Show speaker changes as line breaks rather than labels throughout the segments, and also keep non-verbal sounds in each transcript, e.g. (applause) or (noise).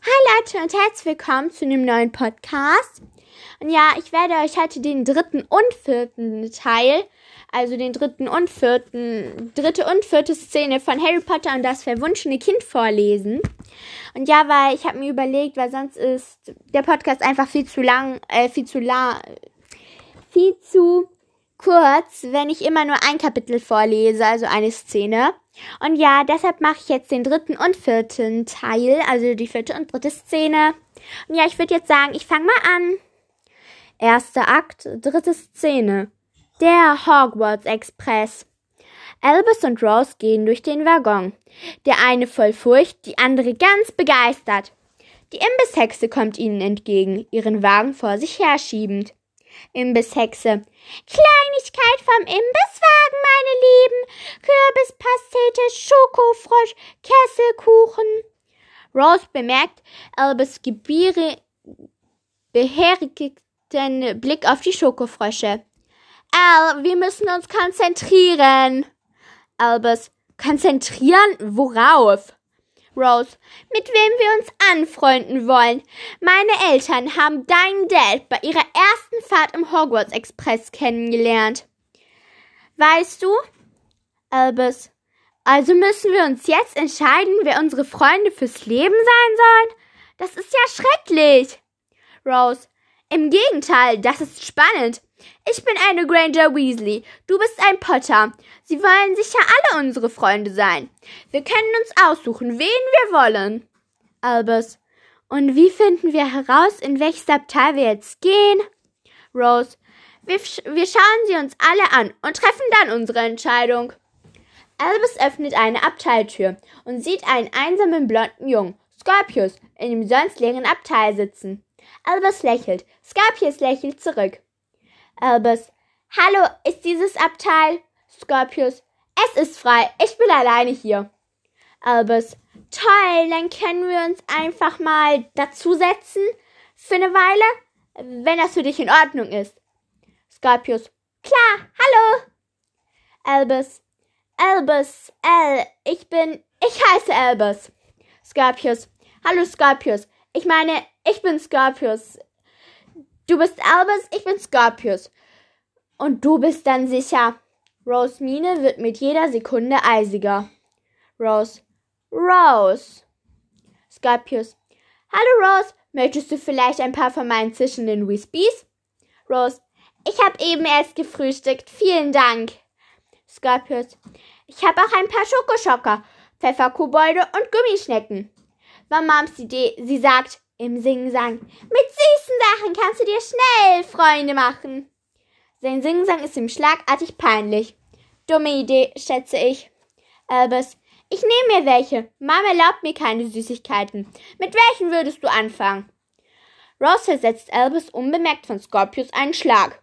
Hi Leute und herzlich willkommen zu einem neuen Podcast. Und ja, ich werde euch heute den dritten und vierten Teil, also den dritten und vierten, dritte und vierte Szene von Harry Potter und das verwunschene Kind vorlesen. Und ja, weil ich habe mir überlegt, weil sonst ist der Podcast einfach viel zu lang, äh, viel zu lang, viel zu kurz, wenn ich immer nur ein Kapitel vorlese, also eine Szene. Und ja, deshalb mache ich jetzt den dritten und vierten Teil, also die vierte und dritte Szene. Und ja, ich würde jetzt sagen, ich fange mal an. Erster Akt, dritte Szene. Der Hogwarts Express. Albus und Rose gehen durch den Waggon. Der eine voll Furcht, die andere ganz begeistert. Die Imbisshexe kommt ihnen entgegen, ihren Wagen vor sich herschiebend. Imbisshexe. Kleinigkeit vom Imbisswagen, meine Lieben. Kürbispastete, Schokofrosch, Kesselkuchen. Rose bemerkt Albus Gebiere beherrigten Blick auf die Schokofrösche. Al, wir müssen uns konzentrieren. Albus, konzentrieren? Worauf? Rose, mit wem wir uns anfreunden wollen. Meine Eltern haben deinen Dad bei ihrer ersten Fahrt im Hogwarts Express kennengelernt. Weißt du? Albus, also müssen wir uns jetzt entscheiden, wer unsere Freunde fürs Leben sein sollen? Das ist ja schrecklich. Rose, im Gegenteil, das ist spannend. Ich bin eine Granger Weasley. Du bist ein Potter. Sie wollen sicher alle unsere Freunde sein. Wir können uns aussuchen, wen wir wollen. Albus. Und wie finden wir heraus, in welches Abteil wir jetzt gehen? Rose. Wir, wir schauen sie uns alle an und treffen dann unsere Entscheidung. Albus öffnet eine Abteiltür und sieht einen einsamen blonden Jungen, Scorpius, in dem sonst leeren Abteil sitzen. Albus lächelt. Scorpius lächelt zurück. Albus. Hallo, ist dieses Abteil? Scorpius. Es ist frei. Ich bin alleine hier. Albus. Toll, dann können wir uns einfach mal dazusetzen für eine Weile, wenn das für dich in Ordnung ist. Scorpius. Klar, hallo. Albus. Albus, L, ich bin, ich heiße Albus. Scorpius. Hallo Scorpius. Ich meine, ich bin Scorpius. Du bist Albus, ich bin Scorpius. Und du bist dann sicher. Rose Miene wird mit jeder Sekunde eisiger. Rose. Rose. Scorpius. Hallo Rose, möchtest du vielleicht ein paar von meinen zischenden Whispies? Rose. Ich habe eben erst gefrühstückt. Vielen Dank. Scorpius. Ich habe auch ein paar Schokoschocker, Pfefferkobolde und Gummischnecken. War Moms Idee. Sie sagt, im Singsang. Mit Sachen kannst du dir schnell Freunde machen. Sein Singsang ist ihm schlagartig peinlich. Dumme Idee, schätze ich. Albus, ich nehme mir welche. Mama erlaubt mir keine Süßigkeiten. Mit welchen würdest du anfangen? Rose versetzt Albus unbemerkt von Scorpius einen Schlag.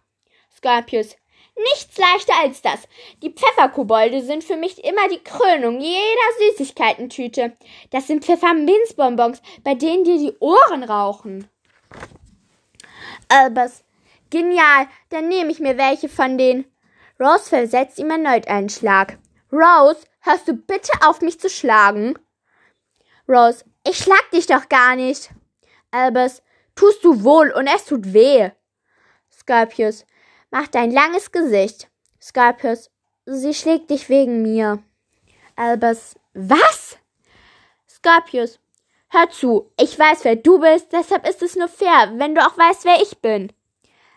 Scorpius, Nichts leichter als das. Die Pfefferkobolde sind für mich immer die Krönung jeder Süßigkeitentüte. Das sind Pfefferminzbonbons, bei denen dir die Ohren rauchen. Albus. Genial, dann nehme ich mir welche von denen. Rose versetzt ihm erneut einen Schlag. Rose, hörst du bitte auf, mich zu schlagen? Rose, ich schlag dich doch gar nicht. Albus, tust du wohl und es tut weh. Scorpius, macht ein langes Gesicht. Scorpius, sie schlägt dich wegen mir. Albus, was? Scorpius, hör zu, ich weiß, wer du bist, deshalb ist es nur fair, wenn du auch weißt, wer ich bin.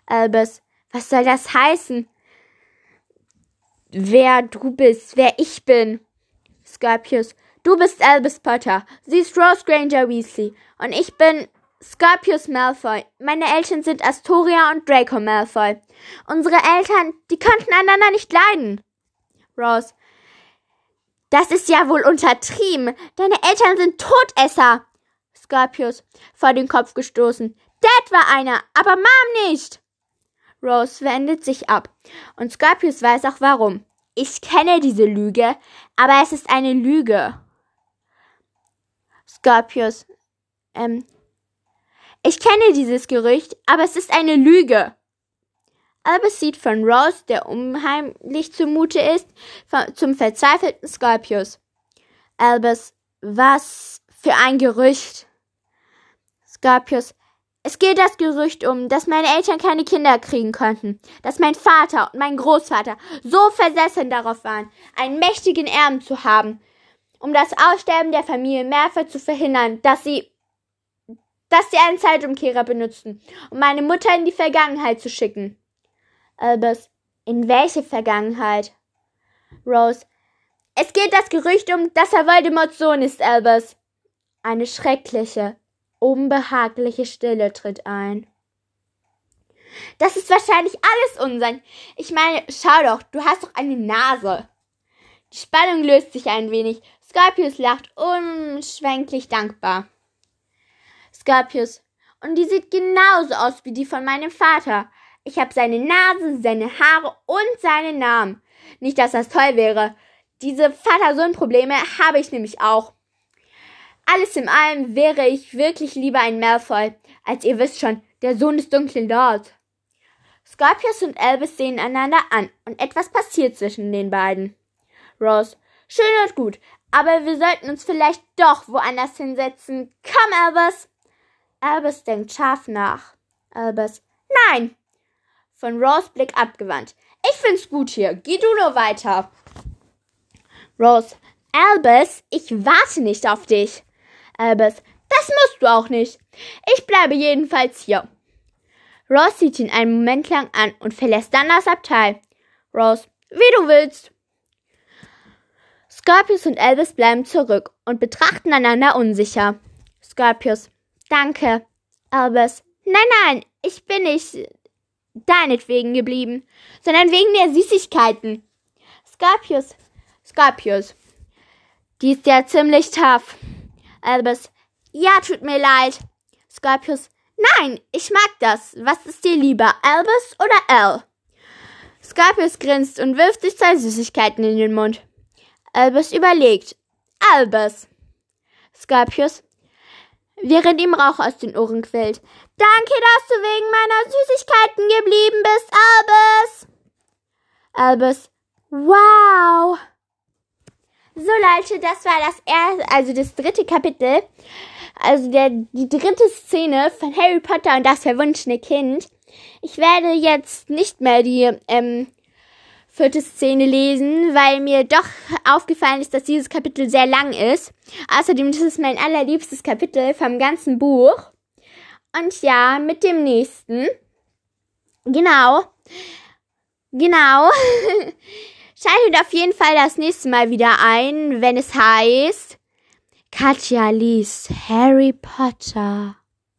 Albus, was soll das heißen? Wer du bist, wer ich bin. Scorpius, du bist Albus Potter, sie ist Rose Granger Weasley und ich bin Scorpius Malfoy. Meine Eltern sind Astoria und Draco Malfoy. Unsere Eltern, die konnten einander nicht leiden. Rose. Das ist ja wohl untertrieben. Deine Eltern sind Todesser. Scorpius, vor den Kopf gestoßen. Dad war einer, aber Mom nicht. Rose wendet sich ab. Und Scorpius weiß auch warum. Ich kenne diese Lüge, aber es ist eine Lüge. Scorpius, ähm, ich kenne dieses Gerücht, aber es ist eine Lüge. Albus sieht von Rose, der unheimlich zumute ist, zum verzweifelten Scorpius. Albus, was für ein Gerücht. Scorpius, es geht das Gerücht um, dass meine Eltern keine Kinder kriegen konnten, dass mein Vater und mein Großvater so versessen darauf waren, einen mächtigen Erben zu haben, um das Aussterben der Familie Merfer zu verhindern, dass sie dass sie einen Zeitumkehrer benutzten, um meine Mutter in die Vergangenheit zu schicken. Albus, in welche Vergangenheit? Rose, es geht das Gerücht um, dass er Voldemorts Sohn ist, Albus. Eine schreckliche, unbehagliche Stille tritt ein. Das ist wahrscheinlich alles Unsinn. Ich meine, schau doch, du hast doch eine Nase. Die Spannung löst sich ein wenig. Scorpius lacht unschwenklich dankbar. Scorpius, und die sieht genauso aus wie die von meinem Vater. Ich habe seine Nase, seine Haare und seinen Namen. Nicht, dass das toll wäre. Diese Vater-Sohn-Probleme habe ich nämlich auch. Alles in allem wäre ich wirklich lieber ein Malfoy, als ihr wisst schon, der Sohn des dunklen Lords. Scorpius und Albus sehen einander an und etwas passiert zwischen den beiden. Rose, schön und gut, aber wir sollten uns vielleicht doch woanders hinsetzen. Komm, Albus! Albus denkt scharf nach. Albus, nein! Von Rose Blick abgewandt. Ich find's gut hier. Geh du nur weiter. Rose, Albus, ich warte nicht auf dich. Albus, das musst du auch nicht. Ich bleibe jedenfalls hier. Rose sieht ihn einen Moment lang an und verlässt dann das Abteil. Rose, wie du willst. Scorpius und Albus bleiben zurück und betrachten einander unsicher. Scorpius, danke. Albus, nein, nein, ich bin nicht deinetwegen geblieben, sondern wegen der Süßigkeiten. Scorpius, Scorpius, die ist ja ziemlich tough. Albus, ja, tut mir leid. Scorpius, nein, ich mag das. Was ist dir lieber, Albus oder Al? Scorpius grinst und wirft sich zwei Süßigkeiten in den Mund. Albus überlegt. Albus. Scorpius, während ihm Rauch aus den Ohren quillt. Danke, dass du wegen meiner Süßigkeiten geblieben bist, Albus. Albus, wow. So Leute, das war das erste, also das dritte Kapitel, also der, die dritte Szene von Harry Potter und das verwunschene Kind. Ich werde jetzt nicht mehr die ähm, vierte Szene lesen, weil mir doch aufgefallen ist, dass dieses Kapitel sehr lang ist. Außerdem ist es mein allerliebstes Kapitel vom ganzen Buch. Und ja, mit dem nächsten. Genau. Genau. (laughs) Schaltet auf jeden Fall das nächste Mal wieder ein, wenn es heißt Katja liest Harry Potter.